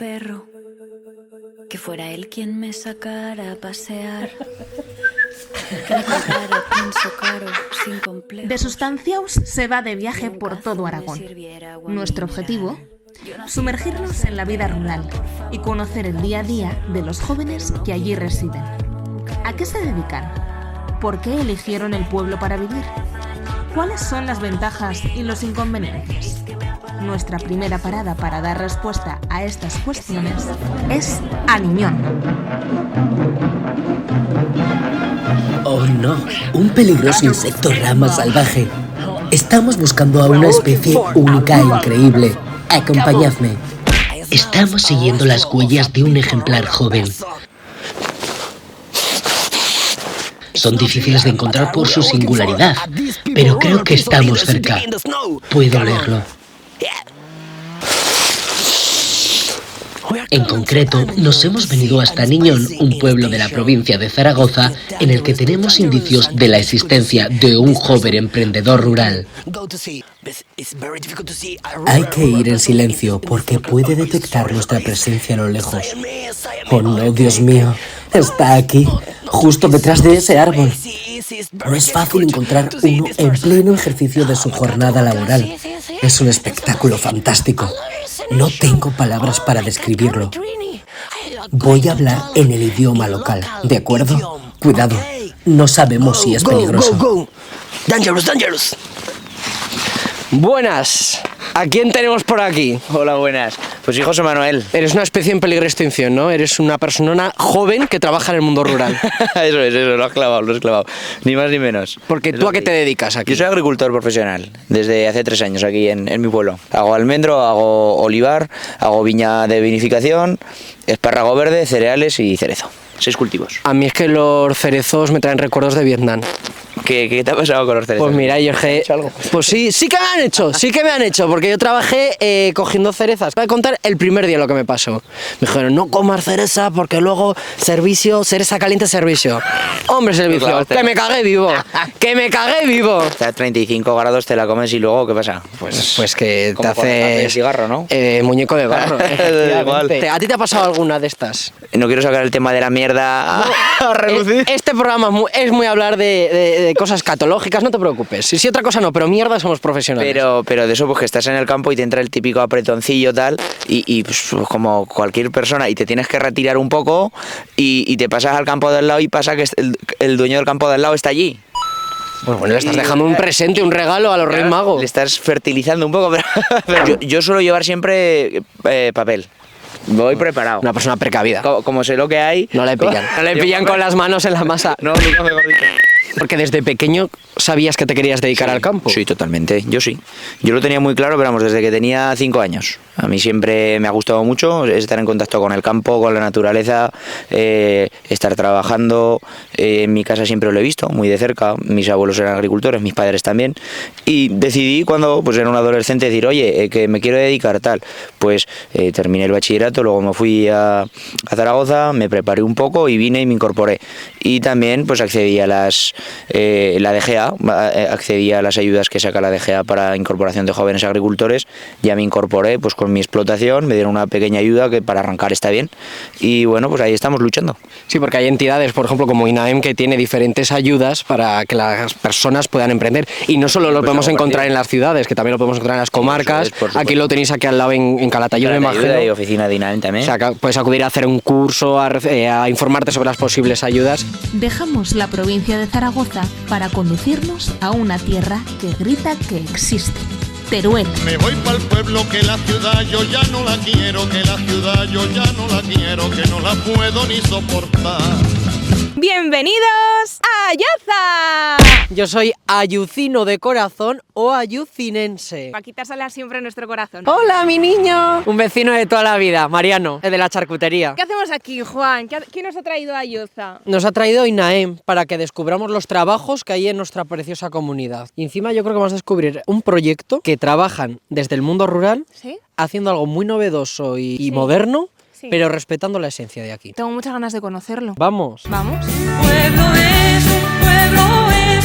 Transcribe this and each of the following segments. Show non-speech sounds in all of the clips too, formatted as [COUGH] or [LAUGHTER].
perro. Que fuera él quien me sacara a pasear. Que me contara pienso caro, sin complejos. De Sustanciaus se va de viaje por todo Aragón. Nuestro objetivo, sumergirnos en la vida rural y conocer el día a día de los jóvenes que allí residen. ¿A qué se dedican? ¿Por qué eligieron el pueblo para vivir? ¿Cuáles son las ventajas y los inconvenientes? Nuestra primera parada para dar respuesta a estas cuestiones es Aniñón. Oh no, un peligroso insecto rama salvaje. Estamos buscando a una especie única e increíble. Acompañadme. Estamos siguiendo las huellas de un ejemplar joven. Son difíciles de encontrar por su singularidad, pero creo que estamos cerca. Puedo leerlo. En concreto, nos hemos venido hasta Niñón, un pueblo de la provincia de Zaragoza, en el que tenemos indicios de la existencia de un joven emprendedor rural. Hay que ir en silencio porque puede detectar nuestra presencia a lo lejos. Oh no, Dios mío, está aquí, justo detrás de ese árbol. No es fácil encontrar uno en pleno ejercicio de su jornada laboral. Es un espectáculo fantástico. No tengo palabras para describirlo. Voy a hablar en el idioma local, ¿de acuerdo? Cuidado, no sabemos si es peligroso. Dangerous, dangerous. Buenas. ¿A quién tenemos por aquí? Hola, buenas. Pues sí, José Manuel. Eres una especie en peligro de extinción, ¿no? Eres una persona joven que trabaja en el mundo rural. [LAUGHS] eso es, eso, lo has clavado, lo has clavado. Ni más ni menos. Porque tú a qué te dedicas aquí. Yo soy agricultor profesional desde hace tres años aquí en, en mi pueblo. Hago almendro, hago olivar, hago viña de vinificación, espárrago verde, cereales y cerezo. Seis cultivos. A mí es que los cerezos me traen recuerdos de Vietnam. ¿Qué, qué te ha pasado con los cerezos? Pues mira, yo que... Pues sí, sí que me han hecho, sí que me han hecho, porque yo trabajé eh, cogiendo cerezas. Voy a contar el primer día lo que me pasó. Me dijeron, no comas cereza porque luego servicio, cereza caliente servicio. Hombre, servicio, Claro, que me cagué vivo, [LAUGHS] que me cagué vivo. Está a 35 grados, te la comes y luego, ¿qué pasa? Pues, Pues que te haces cigarro, ¿no? Eh, muñeco de barro. [LAUGHS] Igual. ¿A ti te ha pasado alguna de estas? No quiero sacar el tema de la mierda a, a relucir. Eh, Este programa es muy, es muy hablar de, de- de cosas catológicas, no te preocupes. Si sí, otra cosa no, pero mierda somos profesionales. Pero, pero de eso, pues que estás en el campo y te entra el típico apretoncillo tal, y, y, pues, como cualquier persona, y te tienes que retirar un poco, y, y te pasas al campo del lado y pasa que el, el dueño del campo del lado está allí. Pues bueno, le estás dejando un presente, un regalo a los Reyes Magos. Le estás fertilizando un poco, [LAUGHS] pero, pero yo, yo suelo llevar siempre eh, papel. Voy preparado. Una persona precavida. Como, como sé lo que hay. No le pillan. [LAUGHS] No le pillan con las manos en la masa. [LAUGHS] No, nunca. Porque desde pequeño sabías que te querías dedicar al campo. Sí, totalmente. Yo sí. Yo lo tenía muy claro, pero vamos, desde que tenía cinco años. A mí siempre me ha gustado mucho estar en contacto con el campo, con la naturaleza, eh, estar trabajando. Eh, en mi casa siempre lo he visto, muy de cerca. Mis abuelos eran agricultores, mis padres también. Y decidí cuando pues, era un adolescente decir, oye, eh, que me quiero dedicar tal. Pues eh, terminé el bachillerato, luego me fui a, a Zaragoza, me preparé un poco y vine y me incorporé. Y también pues accedí a las eh, la DGA, eh, accedí a las ayudas que saca la DGA para incorporación de jóvenes agricultores, ya me incorporé pues con mi explotación, me dieron una pequeña ayuda que para arrancar está bien y bueno, pues ahí estamos luchando. Sí, porque hay entidades, por ejemplo, como INAEM, que tiene diferentes ayudas para que las personas puedan emprender. Y no solo lo Pues podemos encontrar en las ciudades, que también lo podemos encontrar en las comarcas. por supuesto. Aquí lo tenéis aquí al lado en, en Calatayud, me imagino. y oficina de INAEM también. O sea, puedes acudir a hacer un curso, a, eh, a informarte sobre las posibles ayudas. Dejamos la provincia de Zaragoza para conducirnos a una tierra que grita que existe. Teruel. Me voy pa'l pueblo que la ciudad yo ya no la quiero, que la ciudad yo ya no la quiero, que no la puedo ni soportar. ¡Bienvenidos a Ayaza! Yo soy ayucino de corazón o ayucinense. Para quitársela siempre en nuestro corazón. ¡Hola, mi niño! Un vecino de toda la vida, Mariano, el de la charcutería. ¿Qué hacemos aquí, Juan? ¿Qué ha- ¿Quién nos ha traído a Ayaza? Nos ha traído INAEM para que descubramos los trabajos que hay en nuestra preciosa comunidad. Y encima yo creo que vamos a descubrir un proyecto que trabajan desde el mundo rural ¿Sí? haciendo algo muy novedoso y, y Sí. moderno, Sí. pero respetando la esencia de aquí. Tengo muchas ganas de conocerlo. Vamos. ¿Vamos? pueblo es, un pueblo es,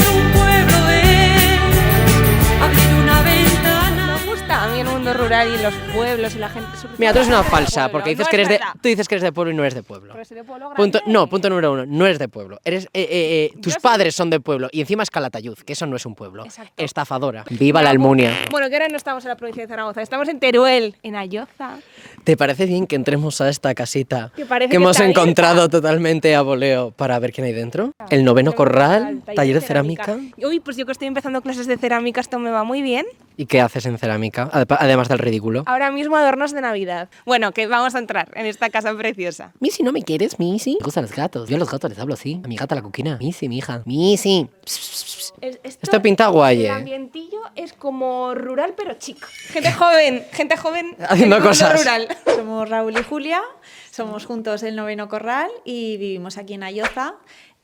rural. y los pueblos y la gente. Mira, tú eres una falsa, porque dices No que es eres de, tú dices que eres de pueblo y no eres de pueblo. Pero soy de pueblo Punto, no, punto número uno, no eres de pueblo. Eres, eh, eh, eh, tus Yo padres son de pueblo y encima es Calatayud, que eso no es un pueblo. Exacto. Estafadora. Viva la Almunia. Bueno, que ahora no estamos en la provincia de Zaragoza, estamos en Teruel, en Ayoza. ¿Te parece bien que entremos a esta casita Que que hemos abierta. encontrado totalmente a voleo para ver quién hay dentro? El noveno corral, taller de cerámica. Uy, pues yo que estoy empezando clases de cerámica, esto me va muy bien. ¿Y qué haces en cerámica? Ade- Además del ridículo. Ahora mismo adornos de Navidad. Bueno, que vamos a entrar en esta casa preciosa. Missy, ¿no me quieres, Missy? Me gustan los gatos. Yo a los gatos les hablo así. A mi gata la cuquina. Missy, mi hija. Es- esto- Esto pinta guay, El eh. ambientillo es como rural pero chic. Gente joven, gente joven [LAUGHS] Haciendo cosas. rural. Somos Raúl y Julia, somos juntos el noveno corral y vivimos aquí en Ayoza.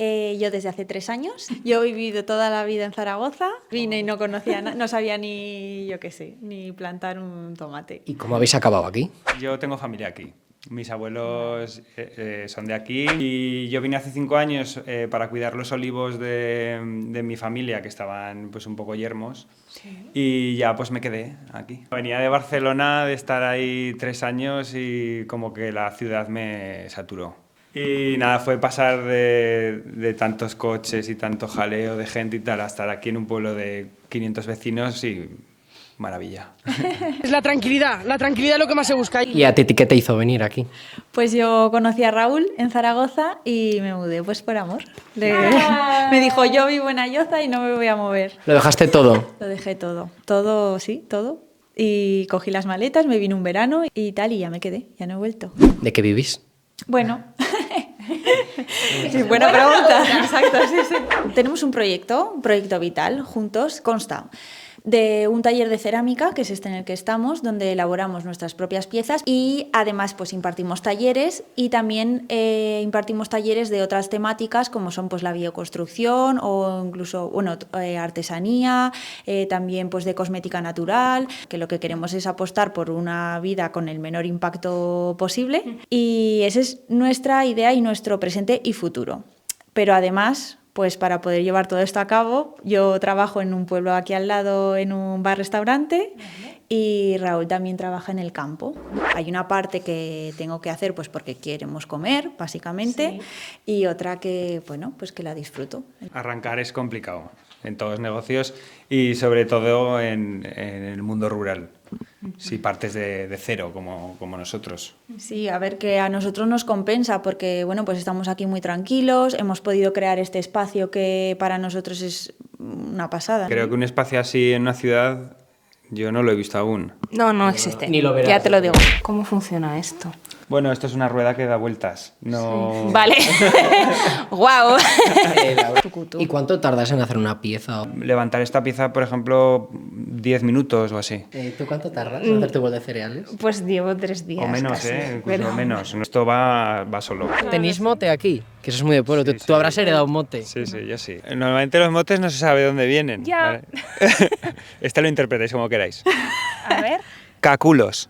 Eh, yo desde hace tres años. Yo he vivido toda la vida en Zaragoza. Vine y no conocía, na- no sabía ni, yo qué sé, ni plantar un tomate. ¿Y cómo habéis acabado aquí? Yo tengo familia aquí. Mis abuelos eh, eh, son de aquí y yo vine hace cinco años eh, para cuidar los olivos de, de mi familia que estaban pues un poco yermos y ya pues me quedé aquí. Venía de Barcelona de estar ahí tres años y como que la ciudad me saturó. Y nada, fue pasar de, de tantos coches y tanto jaleo de gente y tal a estar aquí en un pueblo de 500 vecinos y maravilla. [LAUGHS] Es la tranquilidad, la tranquilidad es lo que más se busca. ¿Y a ti qué te hizo venir aquí? Pues yo conocí a Raúl en Zaragoza y me mudé pues por amor. Le- [LAUGHS] me dijo, yo vivo en Ayoza y no me voy a mover. Lo dejaste todo. Lo dejé todo, todo, sí, todo. Y cogí las maletas, me vine un verano y tal y ya me quedé, ya no he vuelto. ¿De qué vivís? Bueno. [LAUGHS] Sí, buena pregunta. Exacto, sí, sí. Tenemos un proyecto, un proyecto vital, juntos, consta de un taller de cerámica, que es este en el que estamos, donde elaboramos nuestras propias piezas y además pues impartimos talleres y también eh, impartimos talleres de otras temáticas como son pues la bioconstrucción o incluso bueno, eh, artesanía, eh, también pues de cosmética natural, que lo que queremos es apostar por una vida con el menor impacto posible y esa es nuestra idea y nuestro presente y futuro. Pero además, pues para poder llevar todo esto a cabo, yo trabajo en un pueblo aquí al lado, en un bar-restaurante, y Raúl también trabaja en el campo. Hay una parte que tengo que hacer pues porque queremos comer, básicamente, y otra que, bueno, pues que la disfruto. Arrancar es complicado en todos los negocios y sobre todo en, en el mundo rural, si partes de, de cero como, como nosotros. Sí, a ver que a nosotros nos compensa porque bueno, pues estamos aquí muy tranquilos, hemos podido crear este espacio que para nosotros es una pasada. Creo que un espacio así en una ciudad yo no lo he visto aún. No, no existe. Ni lo verás. Ya te lo digo. ¿Cómo funciona esto? Bueno, esto es una rueda que da vueltas. No... [LAUGHS] Vale. [LAUGHS] Guau. ¿Y cuánto tardas en hacer una pieza? Levantar esta pieza, por ejemplo, 10 minutos o así. Eh, ¿Tú cuánto tardas en hacer tu bol de cereales? Pues llevo tres días. O menos, casi. ¿eh? Incluso Pero- menos. Esto va, va solo. ¿Tenéis mote aquí? Que eso es muy de pueblo. tú, tú habrás heredado un mote. Sí, sí, yo sí. Normalmente los motes no se sabe dónde vienen. Ya. ¿vale? [LAUGHS] este lo interpretáis como queráis. A ver. Caculos.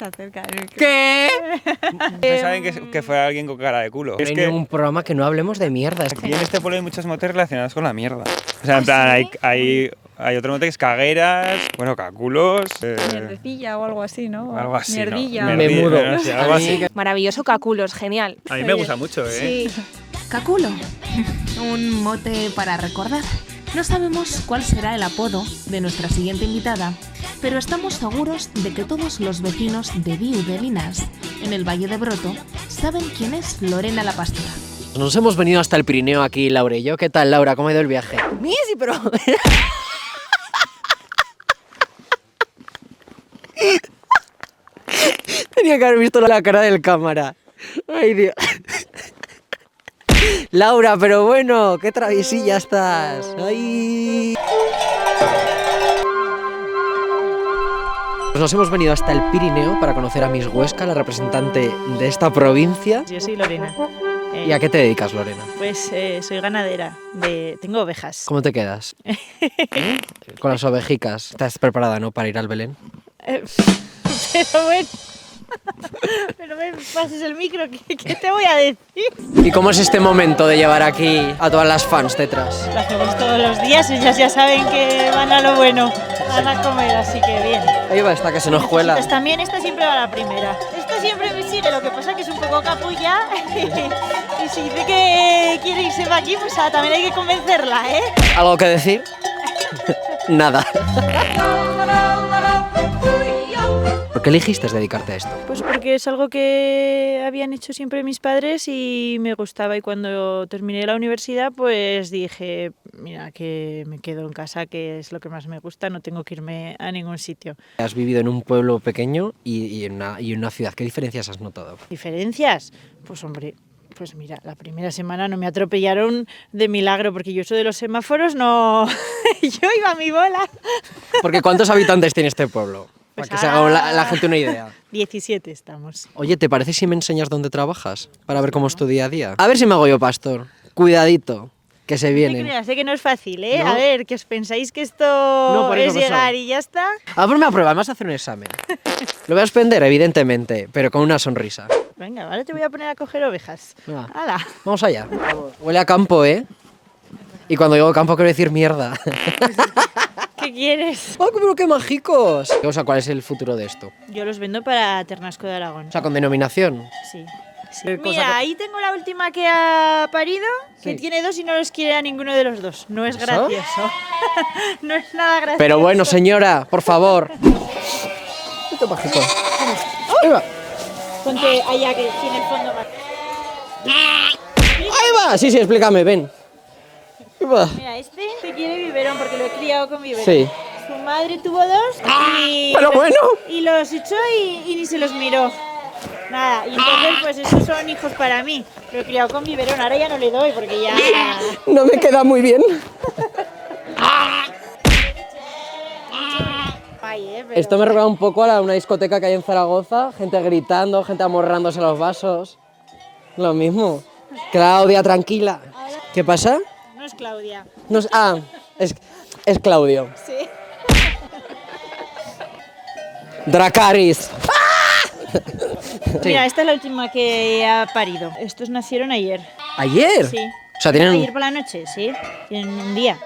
Se acerca ¿Qué? [LAUGHS] Pensaban que, que fuera alguien con cara de culo. No Es hay que ningún programa que no hablemos de mierda. aquí en este pueblo hay muchos motes relacionados con la mierda. O sea, en plan, hay, hay, hay otro mote que es cagueras, bueno, caculos. eh, Mierdecilla o algo así, ¿no? algo así. ¿no? Mierdilla. Me mudo. no sé, algo así. Maravilloso Caculos, genial. A mí me gusta mucho, ¿eh? Sí. Caculo. [LAUGHS] Un mote para recordar. No sabemos cuál será el apodo de nuestra siguiente invitada, pero estamos seguros de que todos los vecinos de Viu de Linas, en el Valle de Broto, saben quién es Lorena la Pastora. Nos hemos venido hasta el Pirineo aquí, Laura y yo. ¿Qué tal, Laura? ¿Cómo ha ido el viaje? Misi, pero. Tenía que haber visto la cara del cámara. Ay, Dios. Laura, pero bueno, qué travesilla estás. Ay. Pues nos hemos venido hasta el Pirineo para conocer a Miss Huesca, la representante de esta provincia. Yo soy Lorena. Eh, ¿Y a qué te dedicas, Lorena? Pues eh, soy ganadera. De... Tengo ovejas. ¿Cómo te quedas? [LAUGHS] Con las ovejicas. ¿Estás preparada, no, para ir al Belén? Eh, [LAUGHS] pero bueno. [LAUGHS] Pero me pases el micro, ¿qué, qué te voy a decir? ¿Y cómo es este momento de llevar aquí a todas las fans detrás? Lo hacemos todos los días, ellas ya saben que van a lo bueno. van a comer, así que bien. Ahí va esta que se nos cuela. Pues también esta siempre va la primera. Esta siempre me sigue, lo que pasa que es un poco capulla. [LAUGHS] y si dice que quiere irse para aquí, pues ah, también hay que convencerla, ¿eh? ¿Algo que decir? [LAUGHS] Nada. ¿Por qué elegiste dedicarte a esto? Pues porque es algo que habían hecho siempre mis padres y me gustaba y cuando terminé la universidad pues dije, mira, que me quedo en casa, que es lo que más me gusta, no tengo que irme a ningún sitio. Has vivido en un pueblo pequeño y, y en, una, y en una ciudad. ¿Qué diferencias has notado? ¿Diferencias? Pues hombre, pues mira, la primera semana no me atropellaron de milagro, porque yo soy de los semáforos, no. [LAUGHS] yo iba a mi bola. Porque ¿cuántos habitantes tiene este pueblo? Para que se haga la, la gente una idea. [LAUGHS] 17 estamos. Oye, ¿te parece si me enseñas dónde trabajas? Para ver cómo es tu día a día. A ver si me hago yo pastor. Cuidadito, que se No vienen. creas, sé que no es fácil, ¿eh? ¿No? A ver, que os pensáis que esto eso, es llegar y ya está. A verme a prueba, me vas a hacer un examen. [LAUGHS] Lo voy a suspender, evidentemente, pero con una sonrisa. Venga, ahora te voy a poner a coger ovejas. Venga. ¡Hala! Vamos allá. Huele a campo, ¿eh? Y cuando digo campo quiero decir mierda. [LAUGHS] ¿Qué quieres? ¡Oh, [LAUGHS] pero qué mágicos! O sea, ¿cuál es el futuro de esto? Yo los vendo para Ternasco de Aragón. O sea, con denominación. Sí. sí. ¿Qué cosa Mira, ahí tengo la última que ha parido, que Sí. tiene dos y no los quiere a ninguno de los dos. No es ¿Eso? gracioso. [LAUGHS] no es nada gracioso. Pero bueno, señora, por favor. Qué mágico. Ahí va. Ponte allá que tiene el fondo más. Ahí va. Sí, sí, explícame, ven. Mira, este te quiere biberón porque lo he criado con biberón. Sí. Su madre tuvo dos y, pero bueno. y los echó y, y ni se los miró. Nada, y entonces pues esos son hijos para mí. Lo he criado con biberón, ahora ya no le doy porque ya... [LAUGHS] No me queda muy bien. Ay, eh, pero- Esto me recuerda un poco a la- una discoteca que hay en Zaragoza, gente gritando, gente amorrándose los vasos. Lo mismo. Claudia, tranquila. ¿Qué pasa? No es Claudia. No es- ah, es, es Claudio. Sí. Dracaris. [LAUGHS] Mira, esta es la última que ha parido. Estos nacieron ayer. ¿Ayer? Sí. O sea, tienen... Ayer por la noche, sí. Tienen un día.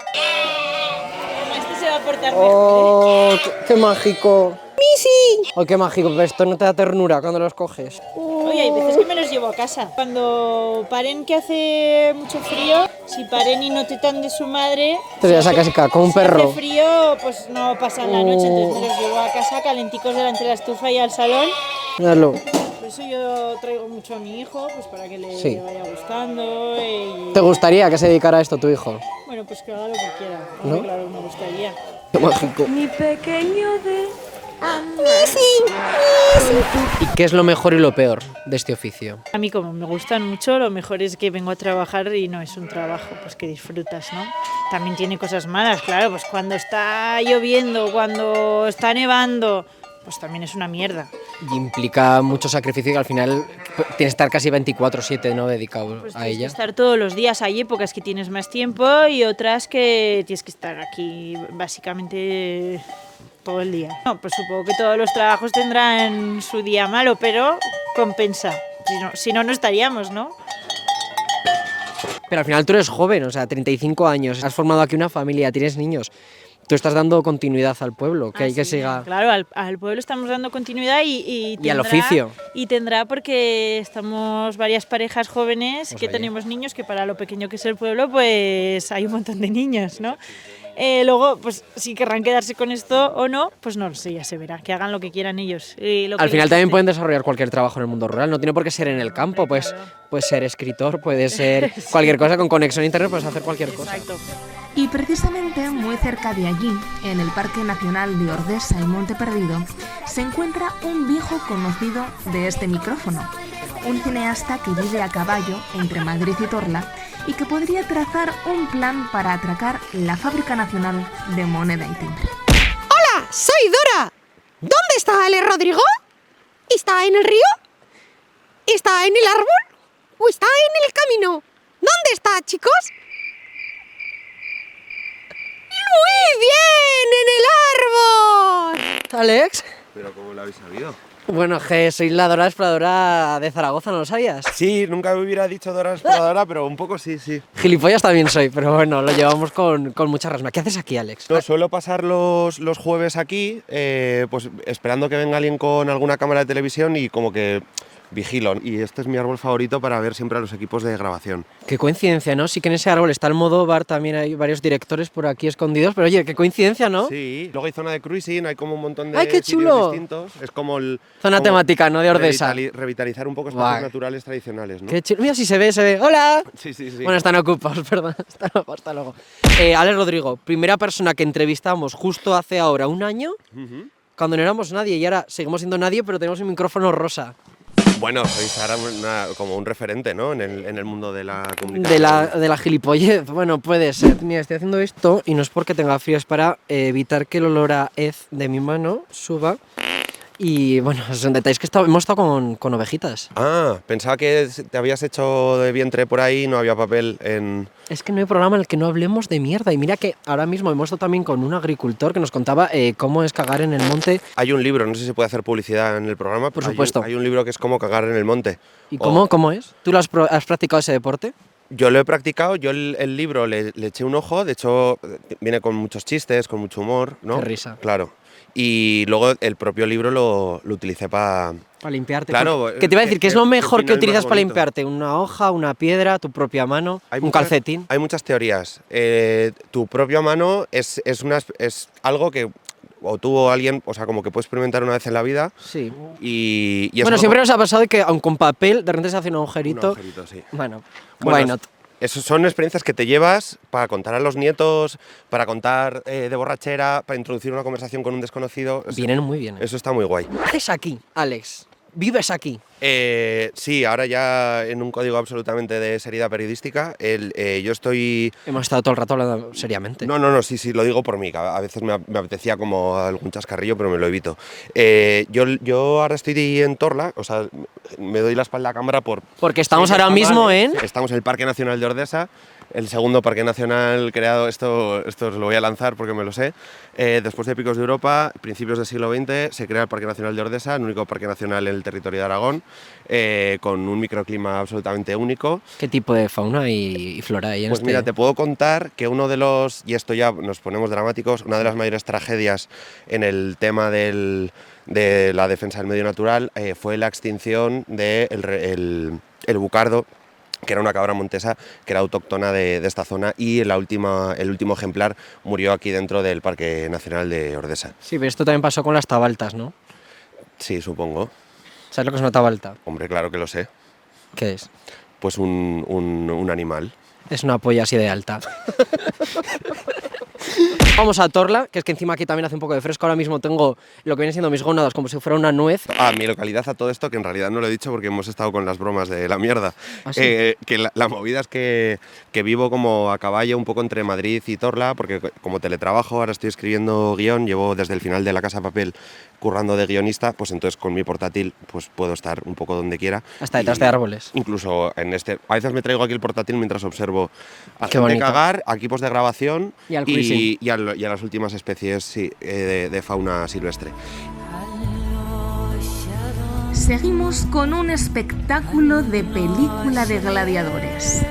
Este se va a portar mejor. ¡Oh, qué, qué mágico! ¡Misi! ¡Oh, qué mágico! Pero esto no te da ternura cuando los coges. Oye, hay veces que me los llevo a casa. Cuando paren que hace mucho frío, si paren y no tetan de su madre... Te voy a sacar así, como un si perro. hace frío, pues no pasan la noche, entonces me los llevo a casa calenticos delante de la estufa y al salón. Míralo. Por eso yo traigo mucho a mi hijo, pues para que le Sí. vaya gustando y... ¿Te gustaría que se dedicara a esto tu hijo? Bueno, pues que haga lo que quiera. ¿No? Claro, me gustaría. Qué mágico. Mi pequeño de ¿Y qué es lo mejor y lo peor de este oficio? A mí como me gustan mucho, lo mejor es que vengo a trabajar y no es un trabajo, pues que disfrutas, ¿no? También tiene cosas malas, claro, pues cuando está lloviendo, cuando está nevando, pues también es una mierda. Y implica mucho sacrificio y al final tienes que estar casi 24-7 ¿no? dedicado Pues a tienes que ella. estar todos los días, hay épocas que tienes más tiempo y otras que tienes que estar aquí básicamente todo el día. No, pues supongo que todos los trabajos tendrán su día malo, pero compensa. Si no, si no, no estaríamos, ¿no? Pero al final tú eres joven, o sea, 35 años, has formado aquí una familia, tienes niños. Tú estás dando continuidad al pueblo, que Ah, hay que sí, siga... Claro, al, al pueblo estamos dando continuidad y, y, Y al tendrá- oficio. Y tendrá porque estamos varias parejas jóvenes Pues que ahí. tenemos niños, que para lo pequeño que es el pueblo, pues hay un montón de niños, ¿no? Eh, luego, pues si querrán quedarse con esto o no, pues no lo sé, ya se verá, que hagan lo que quieran ellos. y lo Al que final también pueden desarrollar cualquier trabajo en el mundo rural, no tiene por qué ser en el campo, pues puede ser escritor, puede [LAUGHS] ser cualquier cosa, con conexión a internet puedes hacer cualquier cosa. Y precisamente muy cerca de allí, en el Parque Nacional de Ordesa y Monte Perdido, se encuentra un viejo conocido de este micrófono, un cineasta que vive a caballo entre Madrid y Torla y que podría trazar un plan para atracar la Fábrica Nacional de Moneda y Timbre. ¡Hola! ¡Soy Dora! ¿Dónde está Ale Rodrigo? ¿Está en el río? ¿Está en el árbol? ¿O está en el camino? ¿Dónde está, chicos? ¡Muy bien! ¡En el árbol! Alex, ¿Pero cómo lo habéis sabido? Bueno, que soy la Dora Exploradora de Zaragoza, ¿no lo sabías? Sí, nunca me hubiera dicho Dora Exploradora, pero un poco sí, sí. Gilipollas también soy, pero bueno, lo llevamos con, con mucha resma. ¿Qué haces aquí, Alex? No, suelo pasar los, los jueves aquí, eh, pues esperando que venga alguien con alguna cámara de televisión y como que vigilo. Y este es mi árbol favorito para ver siempre a los equipos de grabación. Qué coincidencia, ¿no? Sí que en ese árbol está el modo bar, también hay varios directores por aquí escondidos, pero oye, qué coincidencia, ¿no? Sí, luego hay zona de cruising, hay como un montón de ¡Ay, qué chulo! distintos. Es como el... Zona como temática, ¿no? De Ordesa. revitali- revitalizar un poco espacios naturales tradicionales, ¿no? Qué chulo. Mira, si se ve, se ve. ¡Hola! [LAUGHS] Sí, sí, sí. Bueno, están ocupados, [LAUGHS] perdón. Hasta luego, hasta luego. Eh, Alex Rodrigo, primera persona que entrevistamos justo hace ahora un año, Ujú. cuando no éramos nadie, y ahora seguimos siendo nadie, pero tenemos un micrófono rosa. Bueno, sois ahora como un referente, ¿no? En el, mundo de la comunicación. De la, de la gilipollez, bueno, puede ser. Mira, estoy haciendo esto y no es porque tenga frío, es para evitar que el olor a hez de mi mano suba. Y bueno, [LAUGHS] son detalles que está- hemos estado con, con ovejitas. Ah, pensaba que te habías hecho de vientre por ahí y no había papel en... Es que no hay programa en el que no hablemos de mierda. Y mira que ahora mismo hemos estado también con un agricultor que nos contaba eh, cómo es cagar en el monte. Hay un libro, no sé si se puede hacer publicidad en el programa. Por Hay un- supuesto. Hay un, libro que es cómo cagar en el monte. ¿Y O- cómo, cómo es? ¿Tú lo has, has practicado ese deporte? Yo lo he practicado, yo el, el libro le, le eché un ojo, de hecho viene con muchos chistes, con mucho humor, ¿no? Qué risa. Claro. Y luego el propio libro lo, lo utilicé para... Para limpiarte. Claro, que te iba a decir, ¿qué es lo mejor que utilizas para limpiarte? ¿Una hoja, una piedra, tu propia mano, un muchas- calcetín? Hay muchas teorías. Eh, tu propia mano es, es, una, es algo que o tú o alguien, o sea, como que puedes experimentar una vez en la vida. Sí. Y, bueno, siempre nos ha pasado que aun con papel de repente se hace un agujerito. Un agujerito, sí. Bueno, Bueno, why not? Eso son experiencias que te llevas para contar a los nietos, para contar eh, de borrachera, para introducir una conversación con un desconocido. Es- Vienen muy bien. ¿eh? Eso está muy guay. ¿Qué haces aquí, Alex? ¿Vives aquí? Eh, sí, ahora ya en un código absolutamente de seriedad periodística. El, eh, yo estoy. Hemos estado todo el rato hablando seriamente. No, no, no, sí, sí, lo digo por mí. que A veces me, ap- me apetecía como algún chascarrillo, pero me lo evito. Eh, yo, yo ahora estoy en Torla, o sea, me doy la espalda a cámara por. Porque estamos ahora mismo en... Estamos en el Parque Nacional de Ordesa, el segundo parque nacional creado, esto, esto os lo voy a lanzar porque me lo sé. Eh, después de Picos de Europa, principios del siglo XX, se crea el Parque Nacional de Ordesa, el único parque nacional en el territorio de Aragón, eh, con un microclima absolutamente único. ¿Qué tipo de fauna y, y flora hay en Pues este? mira, te puedo contar que uno de los, y esto ya nos ponemos dramáticos, una de las mayores tragedias en el tema del- de la defensa del medio natural eh, fue la extinción del el, el bucardo, que era una cabra montesa que era autóctona de, de esta zona y la última, el último ejemplar murió aquí dentro del Parque Nacional de Ordesa. Sí, pero esto también pasó con las tabaltas, ¿no? Sí, supongo. ¿Sabes lo que es una tabalta? Hombre, claro que lo sé. ¿Qué es? Pues un, un- un animal. Es una polla así de alta. [LAUGHS] Vamos a Torla, que es que encima aquí también hace un poco de fresco. Ahora mismo tengo lo que vienen siendo mis gónadas como si fuera una nuez. Ah, mi localidad a todo esto, que en realidad no lo he dicho porque hemos estado con las bromas de la mierda. ¿Ah, sí? Eh, que la, la movida es que, que vivo como a caballo un poco entre Madrid y Torla, porque co- como teletrabajo, ahora estoy escribiendo guion, llevo desde el final de la Casa de Papel currando de guionista, pues entonces con mi portátil pues puedo estar un poco donde quiera. Hasta detrás de árboles. Incluso en este... A veces me traigo aquí el portátil mientras observo a Qué gente cagar, a equipos de grabación Y al cruising. y, al- y a las últimas especies sí, eh, de- de fauna silvestre. Seguimos con un espectáculo de película de gladiadores.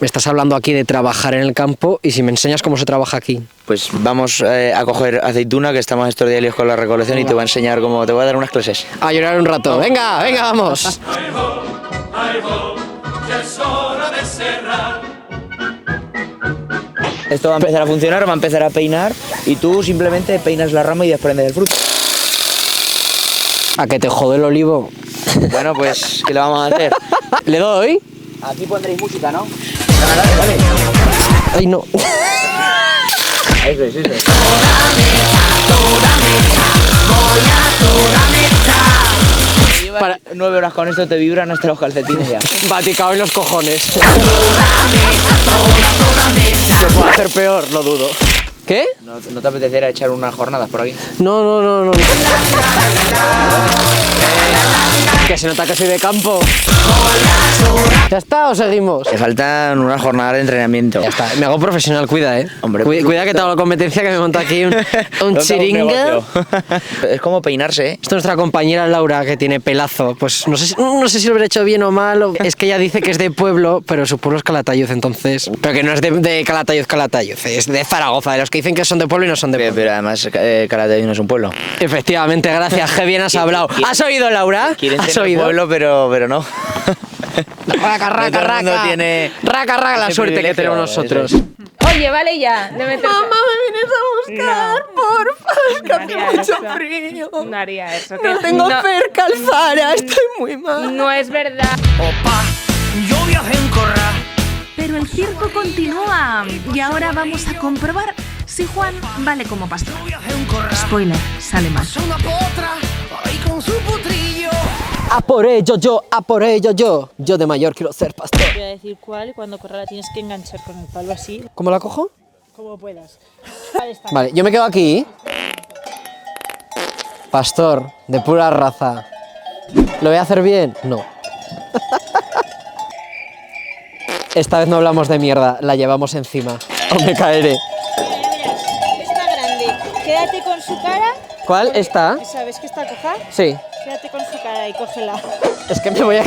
Me estás hablando aquí de trabajar en el campo y si me enseñas cómo se trabaja aquí. Pues vamos eh, a coger aceituna, que estamos estos días con la recolección, y te voy a enseñar cómo, te voy a dar unas clases. A llorar un rato. Venga, venga, vamos. Esto va a empezar a funcionar, va a empezar a peinar, y tú simplemente peinas la rama y desprendes el fruto. A que te jode el olivo. Bueno, pues, ¿qué le vamos a hacer? [LAUGHS] ¿Le doy? Aquí pondréis música, ¿no? Ay, no. Eso es, eso es. Para... Nueve horas con esto te vibran hasta los calcetines ya. [LAUGHS] Vaticado en los cojones. Se puede hacer peor, lo dudo. ¿Qué? ¿No, no te apetecería echar unas jornadas por aquí? No, no, no, no. Que se nota que soy de campo. ¿Ya está o seguimos? Te faltan unas jornadas de entrenamiento. Ya está, me hago profesional, cuida, eh. Hombre, Cuida, cuida que te hago la competencia que me monta aquí un, un [LAUGHS] chiringa. [LAUGHS] es como peinarse, ¿eh? Esto es nuestra compañera Laura que tiene pelazo. Pues no sé, no sé si lo hubiera hecho bien o mal. o- Es que ella dice que es de pueblo, pero su pueblo es Calatayud, entonces. Pero que no es de, de Calatayud, Calatayud. Es de Zaragoza, de los que dicen que son de pueblo y no son de Pero, pueblo. pero además, eh, Calatayud no es un pueblo. Efectivamente, gracias. Qué bien has [LAUGHS] hablado. ¿Has oído, Laura? Quieren ¿Has oído? pueblo, pero, pero no. Raca, No [LAUGHS] raca, raca. tiene Raca, raca, la suerte que tenemos nosotros. Oye, vale ya. De meterse... Mamá, me vienes a buscar, porfa, es que No hace mucho eso. frío. No haría eso. No tengo no- cerca Alfara, estoy muy mal. No es verdad. Yo viajé en corra. Pero el circo continúa y ahora vamos a comprobar si Juan vale como pastor. Spoiler, sale mal. Una potra, ahí con su potrillo. A por ello yo, a por ello yo. Yo de mayor quiero ser pastor. Voy a decir cuál y cuando corra la tienes que enganchar con el palo así, ¿Cómo la cojo? como puedas. [LAUGHS] Ahí está. Vale, yo me quedo aquí. Pastor, de pura raza. ¿Lo voy a hacer bien? No. [LAUGHS] Esta vez no hablamos de mierda, la llevamos encima. O me caeré. Está grande. Quédate con su cara. ¿Cuál? ¿Esta? ¿Sabes que está coja? Sí. Quédate con su cara y cógela. Es que me voy a...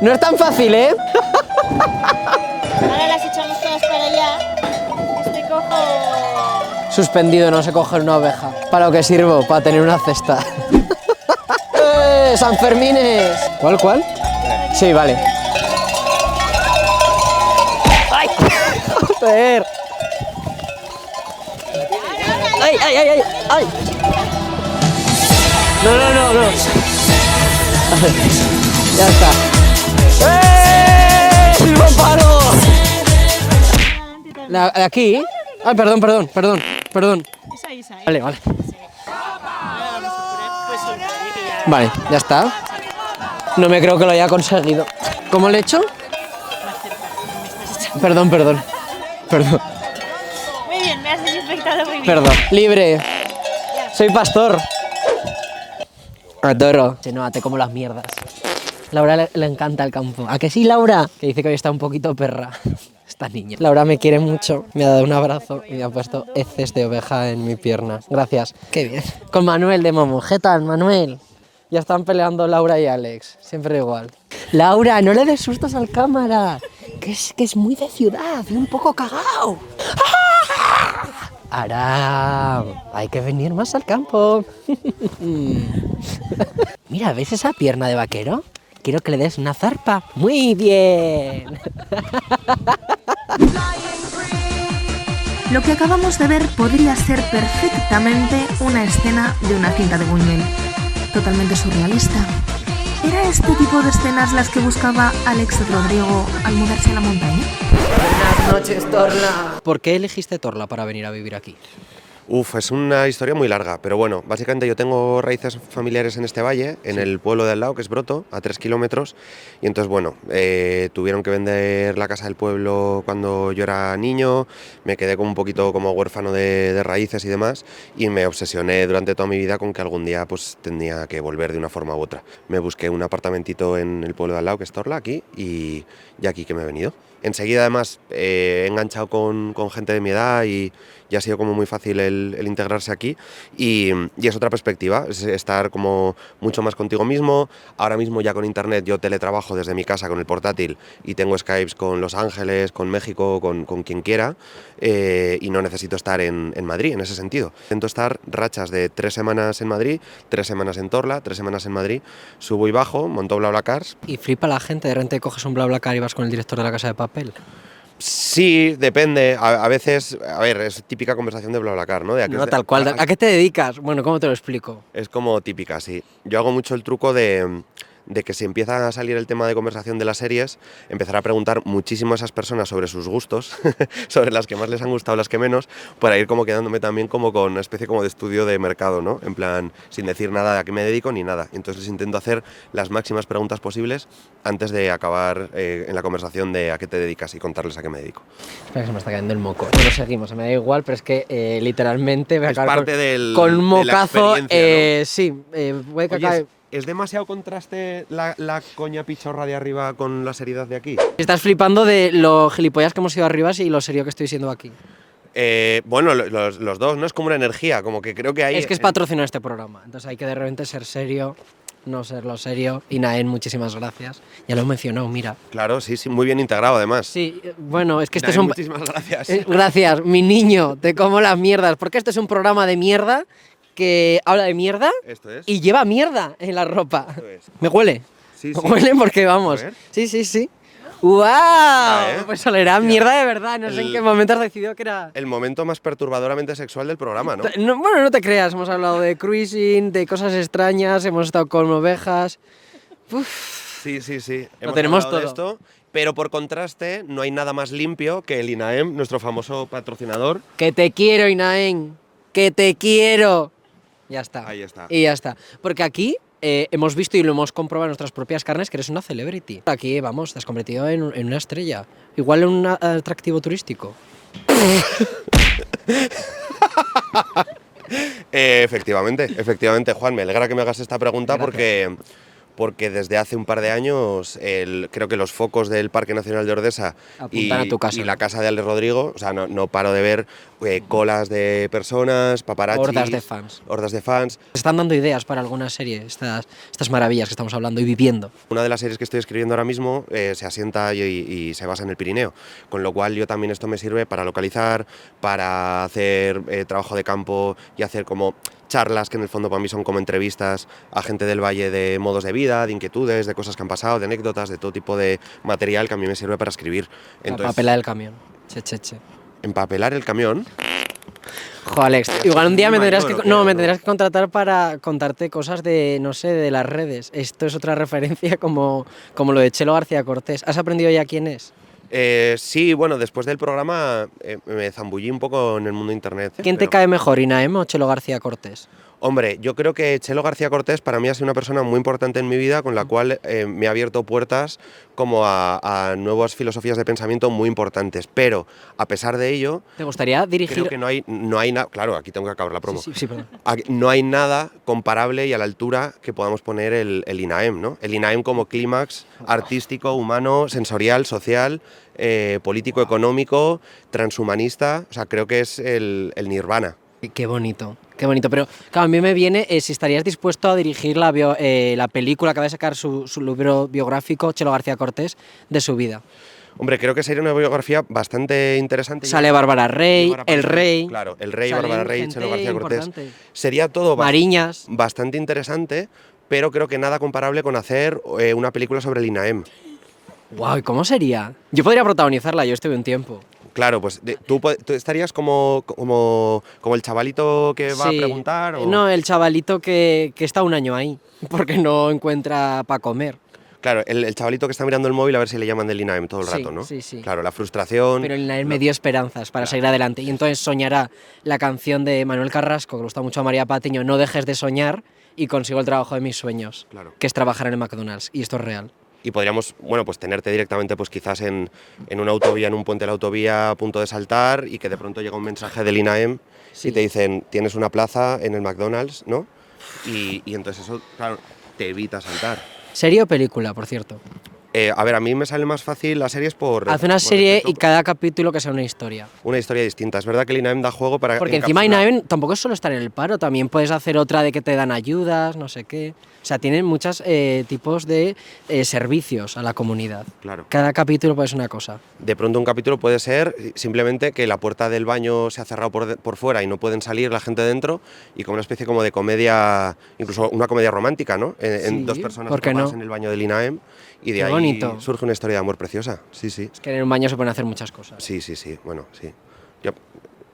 No es tan fácil, ¿eh? Ahora las echamos todas para allá. Este cojo. Suspendido, no sé coger una oveja. ¿Para lo que sirvo? Para tener una cesta. ¡Eh, ¡San Fermines! ¿Cuál, cuál? Sí, vale. ¡Ay! [LAUGHS] ¡Joder! ¡Ay, ay, ay, ay! ¡Ay! No, no, no, no. [LAUGHS] Ya está. ¡Eh! ¡Silbo paro! La, de aquí. Ay, perdón, perdón, perdón, perdón. ¿eh? Vale, vale. Vale, ya está. No me creo que lo haya conseguido. ¿Cómo le he hecho? Perdón, perdón. Perdón, Muy bien, me has desinfectado muy bien. Perdón. Libre. Soy pastor. Adoro. Se no, te como las mierdas. Laura le, le encanta el campo. ¿A que sí, Laura? Que dice que hoy está un poquito perra. [LAUGHS] Esta niña. Laura me quiere mucho. Me ha dado un abrazo y me ha puesto heces de oveja en mi pierna. Gracias. Qué bien. Con Manuel de Momo. ¿Qué tal, Manuel? Ya están peleando Laura y Alex. Siempre igual. Laura, no le des sustos al cámara. Que es, que es muy de ciudad y un poco cagao. [LAUGHS] Ahora hay que venir más al campo. [LAUGHS] Mira, ¿ves esa pierna de vaquero? Quiero que le des una zarpa. Muy bien. Lo que acabamos de ver podría ser perfectamente una escena de una cinta de Buñuel, totalmente surrealista. ¿Era este tipo de escenas las que buscaba Alex Rodrigo al mudarse a la montaña? Buenas noches, Torla. ¿Por qué elegiste Torla para venir a vivir aquí? Uf, es una historia muy larga, pero bueno, básicamente yo tengo raíces familiares en este valle, en el pueblo de al lado, que es Broto, a tres kilómetros, y entonces, bueno, eh, tuvieron que vender la casa del pueblo cuando yo era niño, me quedé como un poquito como huérfano de, de raíces y demás, y me obsesioné durante toda mi vida con que algún día pues tenía que volver de una forma u otra. Me busqué un apartamentito en el pueblo de al lado, que es Torla, aquí, y, y aquí que me he venido. Enseguida además eh, he enganchado con, con gente de mi edad y, y ha sido como muy fácil el, integrarse aquí y, y es otra perspectiva, es estar como mucho más contigo mismo. Ahora mismo ya con internet yo teletrabajo desde mi casa con el portátil y tengo Skypes con Los Ángeles, con México, con, con quien quiera eh, y no necesito estar en, en Madrid en ese sentido. Intento estar rachas de tres semanas en Madrid, tres semanas en Torla, tres semanas en Madrid, subo y bajo, monto BlaBlaCars Y flipa la gente, de repente coges un BlaBlaCar y vas con el director de la casa de papel. Sí, depende. A, a veces, a ver, es típica conversación de BlaBlaCar, ¿no? De a qué No, tal cual. ¿A qué te dedicas? Bueno, ¿cómo te lo explico? Es como típica, sí. Yo hago mucho el truco de, de que si empieza a salir el tema de conversación de las series, empezar a preguntar muchísimo a esas personas sobre sus gustos, [LAUGHS] sobre las que más les han gustado, las que menos, para ir como quedándome también como con una especie como de estudio de mercado, ¿no? En plan, sin decir nada de a qué me dedico ni nada. Entonces les intento hacer las máximas preguntas posibles antes de acabar eh, en la conversación de a qué te dedicas y contarles a qué me dedico. Espera que se me está cayendo el moco. Bueno, seguimos, me da igual, pero es que eh, literalmente voy a Es acabar parte con, del- con un de la mocazo. eh, Sí, voy a ¿es, demasiado contraste la, la coña pichorra de arriba con la seriedad de aquí? Estás flipando de lo gilipollas que hemos ido arriba y lo serio que estoy siendo aquí. Eh, bueno, lo- los, los dos, ¿no? Es como una energía, como que creo que hay... Es que es patrocinar este programa, entonces hay que de repente ser serio, no serlo serio. Y Naen, muchísimas gracias. Ya lo he mencionado, mira. Claro, sí, sí, muy bien integrado además. Sí, eh, bueno, es que este es un... Muchísimas [LAUGHS] gracias. Eh, Gracias, mi niño, te como las mierdas, porque este es un programa de mierda que habla de mierda Esto es. y lleva mierda en la ropa. Esto es. ¿Me huele? Sí, ¿Me huele? Porque vamos. Sí, sí, sí. ¡Wow! ¿eh? Pues olerá mierda de verdad. No sé en qué momento has decidido que era. El momento más perturbadoramente sexual del programa, ¿no? No, bueno, no te creas, hemos hablado de cruising, de cosas extrañas, hemos estado con ovejas. Sí, sí, sí. Lo Hemos tenemos hablado de todo. esto, pero por contraste, no hay nada más limpio que el INAEM, nuestro famoso patrocinador. Que te quiero, Inaen. Que te quiero. Ya está. Ahí está. Y ya está. Porque aquí eh, hemos visto y lo hemos comprobado en nuestras propias carnes que eres una celebrity. Aquí, vamos, te has convertido en, un- en una estrella. Igual en un atractivo turístico. [LAUGHS] Eh, efectivamente, efectivamente, Juan, me alegra que me hagas esta pregunta porque, porque desde hace un par de años el- creo que los focos del Parque Nacional de Ordesa y, Apuntan a tu casa. y la casa de Ale Rodrigo, o sea, no, no paro de ver eh, colas de personas, paparazzis, Hordas de fans. hordas de fans. Te están dando ideas para alguna serie, estas, estas maravillas que estamos hablando y viviendo. Una de las series que estoy escribiendo ahora mismo eh, se asienta y, y se basa en el Pirineo, con lo cual yo también esto me sirve para localizar, para hacer eh, trabajo de campo y hacer como charlas que en el fondo para mí son como entrevistas a gente del valle de modos de vida, de inquietudes, de cosas que han pasado, de anécdotas, de todo tipo de material que a mí me sirve para escribir. La papela del camión. Che, che, che. empapelar el camión. Jo, Alex, igual un día me tendrás que, no, me tendrás que contratar para contarte cosas de, no sé, de las redes. Esto es otra [LAUGHS] referencia como, como lo de Chelo García Cortés. ¿Has aprendido ya quién es? Eh, sí, bueno, después del programa eh, me zambullí un poco en el mundo internet. ¿Quién te pero- cae mejor, Inaem o Chelo García Cortés? Hombre, yo creo que Chelo García Cortés para mí ha sido una persona muy importante en mi vida, con la cual eh, me ha abierto puertas como a, a nuevas filosofías de pensamiento muy importantes. Pero, a pesar de ello, ¿Te gustaría dirigir? creo que no hay, no hay nada... Claro, aquí tengo que acabar la promo. Sí, sí, sí, perdón. Aquí no hay nada comparable y a la altura que podamos poner el, el INAEM, ¿no? El INAEM como clímax artístico, humano, sensorial, social, eh, político, económico, transhumanista. O sea, creo que es el, el nirvana. Qué bonito, qué bonito. Pero claro, a mí me viene eh, si estarías dispuesto a dirigir la, bio- eh, la película que va a sacar su, su libro biográfico, Chelo García Cortés, de su vida. Hombre, creo que sería una biografía bastante interesante. Sale Bárbara Rey, Bárbara el Rey. Claro, el rey, Bárbara Rey, Chelo García Cortés. Sería todo Mariñas. bastante interesante, pero creo que nada comparable con hacer eh, una película sobre el INAEM. Guau, ¿y cómo sería? Yo podría protagonizarla, yo estuve un tiempo. Claro, pues de- ¿tú, estarías como, como, como el chavalito que va Sí. a preguntar. o- No, el chavalito que, que está un año ahí, porque no encuentra para comer. Claro, el, el chavalito que está mirando el móvil a ver si le llaman del INAEM todo el Sí, rato, ¿no? sí, sí. Claro, la frustración. Pero el Nael me dio esperanzas para seguir adelante. Y entonces soñará la canción de Manuel Carrasco, que le gusta mucho a María Patiño, No dejes de soñar, y consigo el trabajo de mis sueños, Claro. que es trabajar en el McDonald's. Y esto es real. Y podríamos, bueno, pues tenerte directamente, pues quizás en, en una autovía, en un puente de la autovía a punto de saltar y que de pronto llega un mensaje del INAEM y te dicen, tienes una plaza en el McDonald's, ¿no? Y, y entonces eso, claro, te evita saltar. ¿Serie o película, por cierto? Eh, a ver, a mí me sale más fácil las series por... Haz una por serie y cada capítulo que sea una historia. Una historia distinta. Es verdad que el INAEM da juego para... Porque encima INAEM tampoco es solo estar en el paro, también puedes hacer otra de que te dan ayudas, no sé qué. O sea, tienen muchos tipos de eh, servicios a la comunidad. Claro. Cada capítulo puede ser una cosa. De pronto un capítulo puede ser simplemente que la puerta del baño se ha cerrado por, de- por fuera y no pueden salir la gente dentro y como una especie como de comedia, incluso una comedia romántica, ¿no? En, en Sí, dos personas ¿por qué no? en el baño del INAEM y de Qué ahí bonito. surge una historia de amor preciosa. Sí, sí. Que en un baño se pueden hacer muchas cosas. Sí, sí, sí. Bueno, sí. Yo-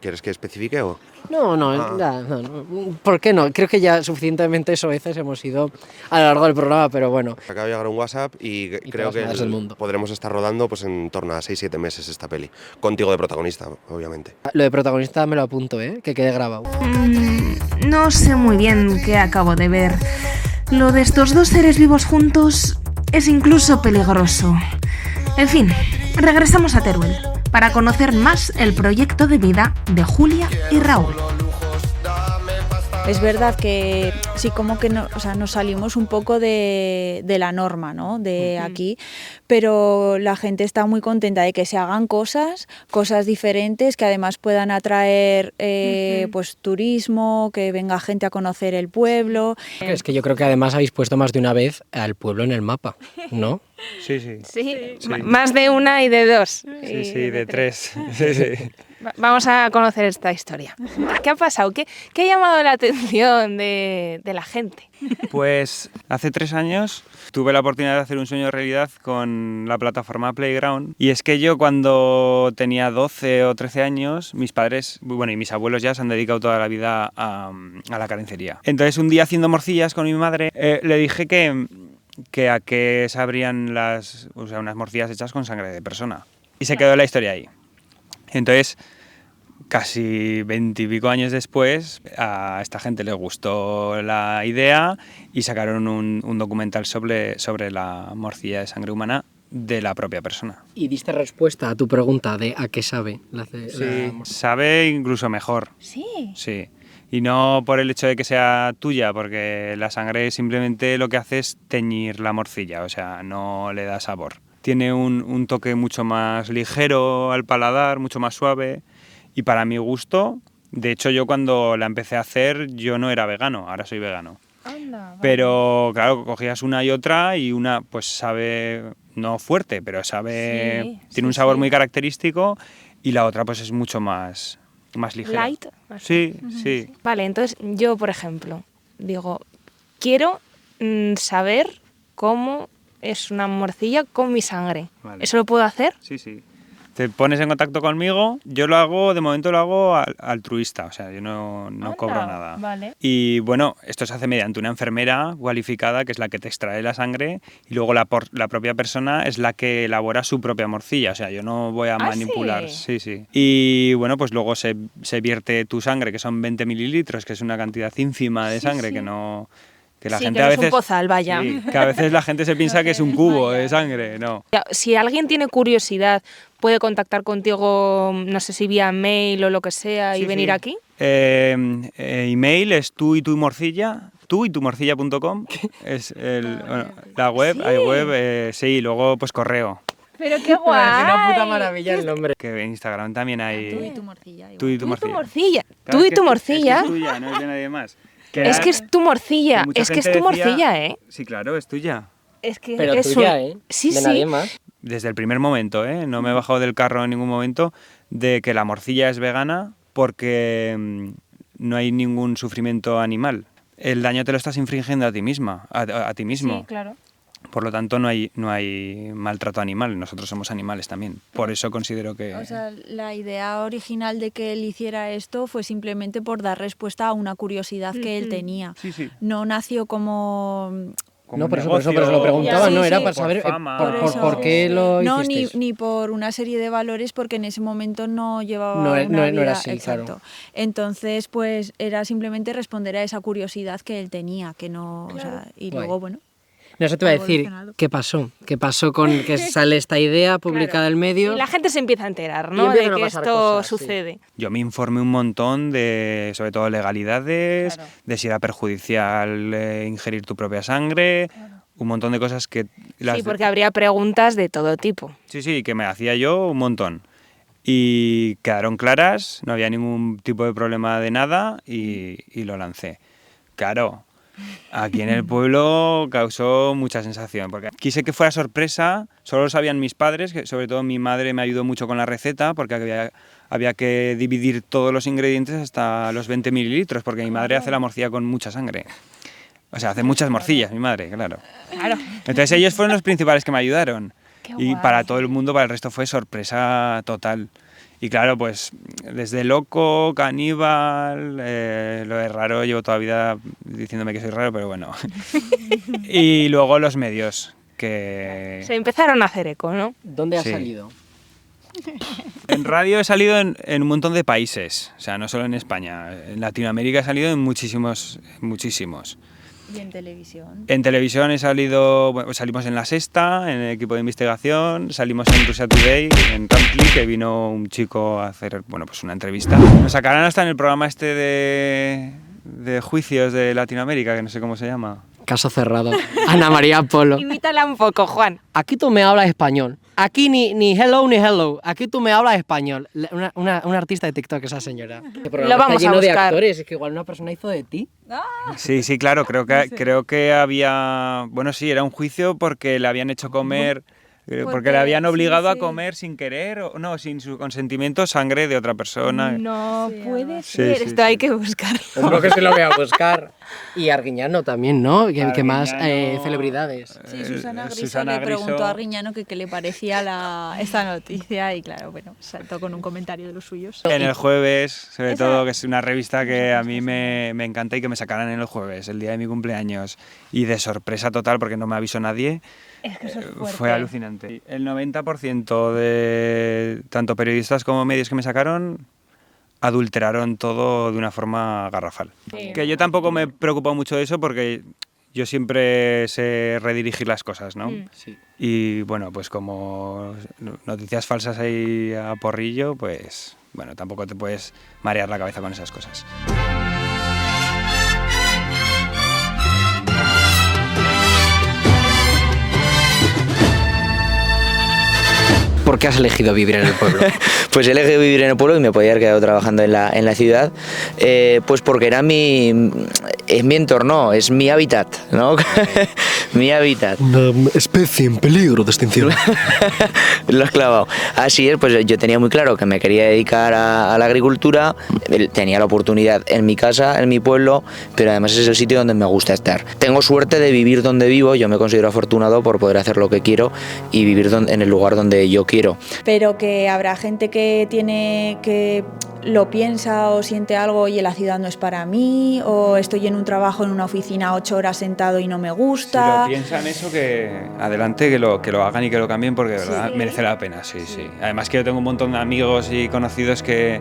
¿Quieres que especifique o...? No, no, Ah. ya, no, no. ¿Por qué no? Creo que ya suficientemente veces hemos ido a lo largo del programa, pero bueno. Acaba de llegar un WhatsApp y, creo todas que del mundo. podremos estar rodando pues en torno a 6-7 meses esta peli. Contigo de protagonista, obviamente. Lo de protagonista me lo apunto, ¿eh? Que quede grabado. Mm, no sé muy bien qué acabo de ver. Lo de estos dos seres vivos juntos es incluso peligroso. En fin, regresamos a Teruel para conocer más el proyecto de vida de Julia y Raúl. Es verdad que sí, como que no, o sea, nos salimos un poco de, de la norma, ¿no? De aquí, pero la gente está muy contenta de que se hagan cosas, cosas diferentes, que además puedan atraer eh, pues turismo, que venga gente a conocer el pueblo. Es que yo creo que además habéis puesto más de una vez al pueblo en el mapa, ¿no? Sí, sí. Sí, Sí. más de una y de dos. Sí, sí, de tres. Sí, sí. [LAUGHS] Va- Vamos a conocer esta historia. ¿Qué ha pasado? ¿Qué, ha llamado la atención de, la gente? Pues hace tres años tuve la oportunidad de hacer un sueño de realidad con la plataforma Playground. Y es que yo cuando tenía 12 o 13 años, mis padres, bueno, y mis abuelos ya se han dedicado toda la vida a, a la carencería. Entonces un día haciendo morcillas con mi madre, eh, le dije que, que a qué sabrían las, o sea, unas morcillas hechas con sangre de persona. Y se quedó la historia ahí. Entonces, casi veintipico años después, a esta gente les gustó la idea y sacaron un, un documental sobre, sobre la morcilla de sangre humana de la propia persona. Y diste respuesta a tu pregunta de a qué sabe la, ce- Sí, la- sabe incluso mejor. Sí. Sí. Y no por el hecho de que sea tuya, porque la sangre simplemente lo que hace es teñir la morcilla, o sea, no le da sabor. Tiene un, un toque mucho más ligero al paladar, mucho más suave. Y para mi gusto, de hecho yo cuando la empecé a hacer, yo no era vegano, ahora soy vegano. Pero claro, cogías una y otra y una pues sabe, no fuerte, pero sabe, Sí, tiene un sabor sí. muy característico y la otra pues es mucho más, más ligera. Light. Sí, sí. Vale, entonces yo, por ejemplo, digo, quiero mm, saber cómo es una morcilla con mi sangre. Vale. ¿Eso lo puedo hacer? Sí, sí. Te pones en contacto conmigo, yo lo hago, de momento lo hago al- altruista, o sea, yo no, no cobro nada. Vale. Y bueno, esto se hace mediante una enfermera cualificada, que es la que te extrae la sangre, y luego la, por- la propia persona es la que elabora su propia morcilla, o sea, yo no voy a ¿Ah, manipular. sí? Sí, sí. Y bueno, pues luego se, se vierte tu sangre, que son 20 mililitros, que es una cantidad ínfima de Sí, sangre sí. que no... Que la Sí, gente que a no es un veces... pozal, vaya. Sí, que a veces la gente se piensa que es un cubo de sangre, no. Si alguien tiene curiosidad, puede contactar contigo, no sé si vía mail o lo que sea, y venir sí. aquí. Eh, eh, email es tú y tu morcilla, tú y tu morcilla.com, es el, bueno, la web, hay web, eh, sí, luego pues correo. Pero qué guay. una puta maravilla el nombre. Que en Instagram también hay... Tú y tu morcilla. Tú y tu Tú y tu morcilla. morcilla. Claro, Tú es y tu es- morcilla. Es, que es tuya, no es de nadie más. Es que es tu morcilla, es que es tu decía- morcilla, ¿eh? Sí, claro, es tuya. Es que Pero es tuya, un- ¿eh? Sí, de sí. nadie más. Desde el primer momento, ¿eh? No me he bajado del carro en ningún momento de que la morcilla es vegana porque mm, no hay ningún sufrimiento animal. El daño te lo estás infringiendo a ti misma, a, a- a ti mismo. Sí, claro. Por lo tanto, no hay, no hay maltrato animal. Nosotros somos animales también. Por eso considero que... O sea, la idea original de que él hiciera esto fue simplemente por dar respuesta a una curiosidad que él tenía. Sí, sí. No nació como... No, por eso, por eso, negocio, por eso lo preguntaba, Sí, no, era sí. para por saber fama. por, Por por- eso. por qué lo No, ni, ni por una serie de valores, porque en ese momento no llevaba No, una no- no era vida- así, exacto. claro. Entonces, pues era simplemente responder a esa curiosidad que él tenía, que no, o sea, y Guay. luego, bueno, No, eso te iba a decir. ¿qué pasó? ¿Qué pasó con que [LAUGHS] sale esta idea publicada en medio? Y la gente se empieza a enterar, ¿no? De que esto cosas, sí. sucede. Yo me informé un montón de, sobre todo, legalidades, de si era perjudicial eh, ingerir tu propia sangre, un montón de cosas que... las Sí, de- porque habría preguntas de todo tipo. Sí, sí, que me hacía yo un montón. Y quedaron claras, no había ningún tipo de problema de nada y, y lo lancé. Claro, aquí en el pueblo causó mucha sensación, porque quise que fuera sorpresa, solo lo sabían mis padres, que sobre todo mi madre me ayudó mucho con la receta, porque había, había que dividir todos los ingredientes hasta los 20 mililitros, porque mi madre hace la morcilla con mucha sangre. O sea, hace muchas morcillas, mi madre, claro. Claro. Entonces ellos fueron los principales que me ayudaron. Qué Y guay. para todo el mundo, para el resto fue sorpresa total. Y claro, pues desde loco, caníbal, eh, lo de raro, llevo toda la vida diciéndome que soy raro, pero bueno. [LAUGHS] y luego los medios, que... Se empezaron a hacer eco, ¿no? ¿Dónde ha Sí. salido? En radio he salido en, en un montón de países, o sea, no solo en España. En Latinoamérica he salido en muchísimos, muchísimos. Y en televisión. En televisión he salido, bueno, salimos en La Sexta, en el equipo de investigación, salimos en Russia Today, en Rantli, que vino un chico a hacer, bueno, pues una entrevista. Nos sacarán hasta en el programa este de, de juicios de Latinoamérica, que no sé cómo se llama. Caso cerrado. [LAUGHS] Ana María Polo. Imítala un poco, Juan. Aquí tú me hablas español. Aquí ni, ni hello ni hello. Aquí tú me hablas español. Una, una- una artista de TikTok, esa señora. [LAUGHS] Lo vamos lleno a de buscar. actores. Es que igual una persona hizo de ti. Sí, sí, claro, creo que, creo que había, bueno, sí, era un juicio porque le habían hecho comer, porque, Porque- le habían sí, obligado a sí. comer sin querer, o no, sin su consentimiento, sangre de otra persona. No puede Sí, ser, sí, esto sí. hay que buscarlo. Hombre, que se lo voy a buscar. Y Arguiñano también, ¿no? Que, que más eh, Arguiñano. celebridades. Sí, Susana Eh, Griso Susana le preguntó Griso. a Arguiñano que qué le parecía la, esta noticia y claro, bueno, saltó con un comentario de los suyos. En el jueves, sobre Esa- todo, que es una revista que a mí me, me encanta y que me sacaran en el jueves, el día de mi cumpleaños. Y de sorpresa total, porque no me avisó nadie, Es que eso es eh, fue alucinante. El 90% de tanto periodistas como medios que me sacaron adulteraron todo de una forma garrafal. Sí. Que yo tampoco me preocupo mucho de eso porque yo siempre sé redirigir las cosas, ¿no? Mm. Sí. Y bueno, pues como noticias falsas ahí a porrillo, pues bueno, tampoco te puedes marear la cabeza con esas cosas. ¿Por qué has elegido vivir en el pueblo? [LAUGHS] Pues he elegido vivir en el pueblo y me podía haber quedado trabajando en la, en la ciudad, eh, pues porque era mi, es mi entorno, es mi hábitat, ¿no? [LAUGHS] mi hábitat. Una especie en peligro de extinción. [LAUGHS] Lo has clavado. Así es, pues yo tenía muy claro que me quería dedicar a, a la agricultura, tenía la oportunidad en mi casa, en mi pueblo, pero además es el sitio donde me gusta estar. Tengo suerte de vivir donde vivo, yo me considero afortunado por poder hacer lo que quiero y vivir en el lugar donde yo quiero. Pero que habrá gente que tiene que lo piensa o siente algo y en la ciudad no es para mí, o estoy en un trabajo en una oficina ocho horas sentado y no me Si gusta. lo piensan eso, que adelante, que lo, que lo hagan y que lo cambien porque de verdad merece la pena, sí, sí. Además que yo tengo un montón de amigos y conocidos que,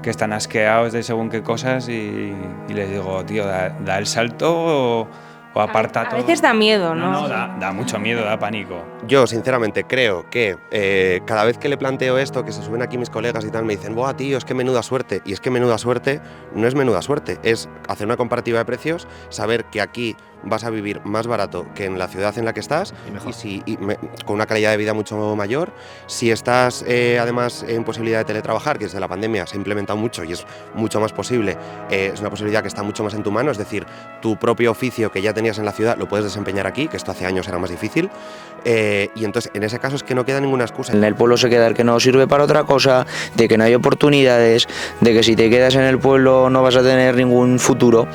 que están asqueados de según qué cosas y, y les digo, tío, da, da el salto o, o aparta A todo. veces da miedo, ¿no? No, no, da, da mucho miedo, da pánico. Yo, sinceramente, creo que eh, cada vez que le planteo esto, que se suben aquí mis colegas y tal, me dicen, ¡buah, tío, es que menuda suerte! Y es que menuda suerte no es menuda suerte, es hacer una comparativa de precios, saber que aquí vas a vivir más barato que en la ciudad en la que estás y, si, y me- con una calidad de vida mucho mayor. Si estás eh, además en posibilidad de teletrabajar, que desde la pandemia se ha implementado mucho y es mucho más posible, eh, es una posibilidad que está mucho más en tu mano, es decir, tu propio oficio que ya tenías en la ciudad lo puedes desempeñar aquí, que esto hace años era más difícil. eh, y entonces en ese caso es que no queda ninguna excusa. En el pueblo se queda el que no sirve para otra cosa, de que no hay oportunidades, de que si te quedas en el pueblo no vas a tener ningún futuro.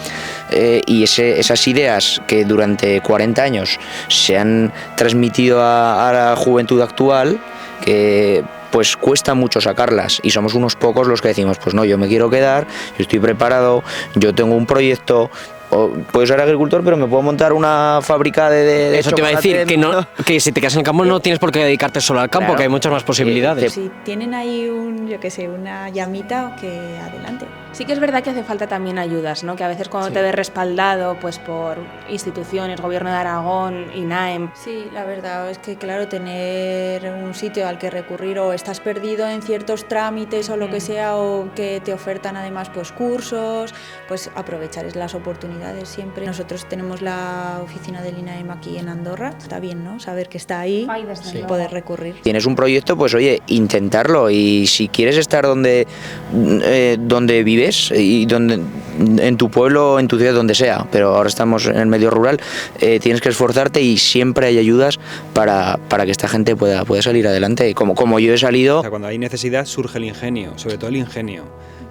Eh, y ese- esas ideas que durante 40 años se han transmitido a, a la juventud actual, que pues cuesta mucho sacarlas y somos unos pocos los que decimos, pues no, yo me quiero quedar, yo estoy preparado, yo tengo un proyecto, o puedo ser agricultor, pero me puedo montar una fábrica de, de- de Eso te iba a decir, que, no, que si te quedas en el campo no tienes por qué dedicarte solo al campo, Claro. que hay muchas más posibilidades. Si tienen ahí un, yo qué sé, una llamita, que adelante. Sí que es verdad que hace falta también ayudas, ¿no? Que a veces cuando te ves respaldado pues por instituciones, Gobierno de Aragón, INAEM, Sí, la verdad es que, claro, tener un sitio al que recurrir o estás perdido en ciertos trámites o lo que sea, o que te ofertan además pues cursos, pues aprovechar es las oportunidades siempre. Nosotros tenemos la oficina del INAEM aquí en Andorra, está bien, ¿no? Saber que está ahí y poder recurrir. Tienes un proyecto, pues oye, intentarlo y si quieres estar donde, eh, donde vives y donde en tu pueblo, en tu ciudad, donde sea, pero ahora estamos en el medio rural, eh, tienes que esforzarte y siempre hay ayudas para, para que esta gente pueda, pueda salir adelante. Como, como yo he salido, cuando hay necesidad surge el ingenio, sobre todo el ingenio.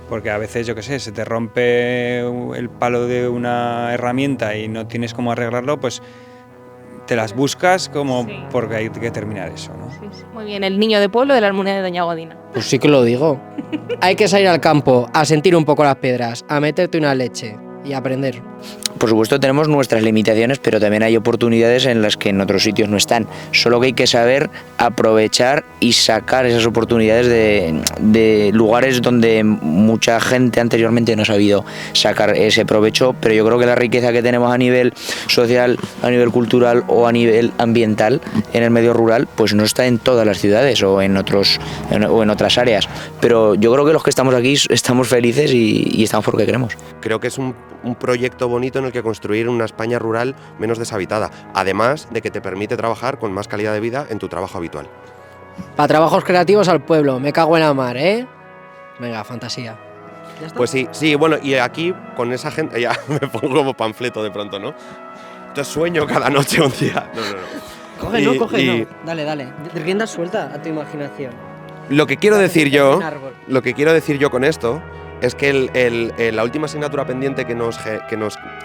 Porque a veces, yo qué sé, se te rompe el palo de una herramienta y no tienes cómo arreglarlo, pues te las buscas como porque hay que terminar eso, ¿no? Muy bien, el niño de pueblo de la Almunia de Doña Godina. Pues sí que lo digo. [LAUGHS] Hay que salir al campo, a sentir un poco las piedras, a meterte una leche y aprender. Por supuesto tenemos nuestras limitaciones, pero también hay oportunidades en las que en otros sitios no están. Solo que hay que saber aprovechar y sacar esas oportunidades de, de lugares donde mucha gente anteriormente no ha sabido sacar ese provecho, pero yo creo que la riqueza que tenemos a nivel social, a nivel cultural o a nivel ambiental en el medio rural, pues no está en todas las ciudades o en, otros, en- o en otras áreas. Pero yo creo que los que estamos aquí estamos felices y, y estamos porque queremos. Creo que es un, un proyecto bonito en el que construir una España rural menos deshabitada, además de que te permite trabajar con más calidad de vida en tu trabajo habitual. Para trabajos creativos al pueblo, me cago en la mar, ¿eh? Venga, fantasía. Pues sí, sí, bueno, y aquí con esa gente, [LAUGHS] ya me pongo como panfleto de pronto, ¿no? Yo sueño cada noche un día. [LAUGHS] No, no, no. Coge, Y- no, coge, y no. Dale, dale. Rienda suelta a tu imaginación. Lo que quiero decir yo, lo que quiero decir yo con esto es que el- la última asignatura pendiente que nos,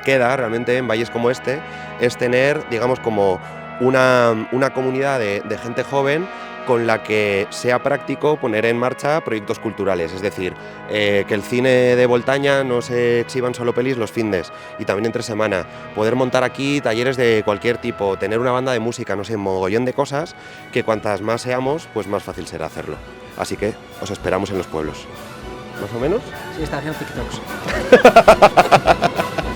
queda realmente en valles como este es tener, digamos, como una, comunidad de, de gente joven con la que sea práctico poner en marcha proyectos culturales, es decir, eh, que el cine de Voltaña no se exhiban solo pelis los findes y también entre semana, poder montar aquí talleres de cualquier tipo, tener una banda de música, no sé, mogollón de cosas que cuantas más seamos, pues más fácil será hacerlo. Así que os esperamos en los pueblos. ¿Más o menos? Sí, está haciendo TikToks. [LAUGHS]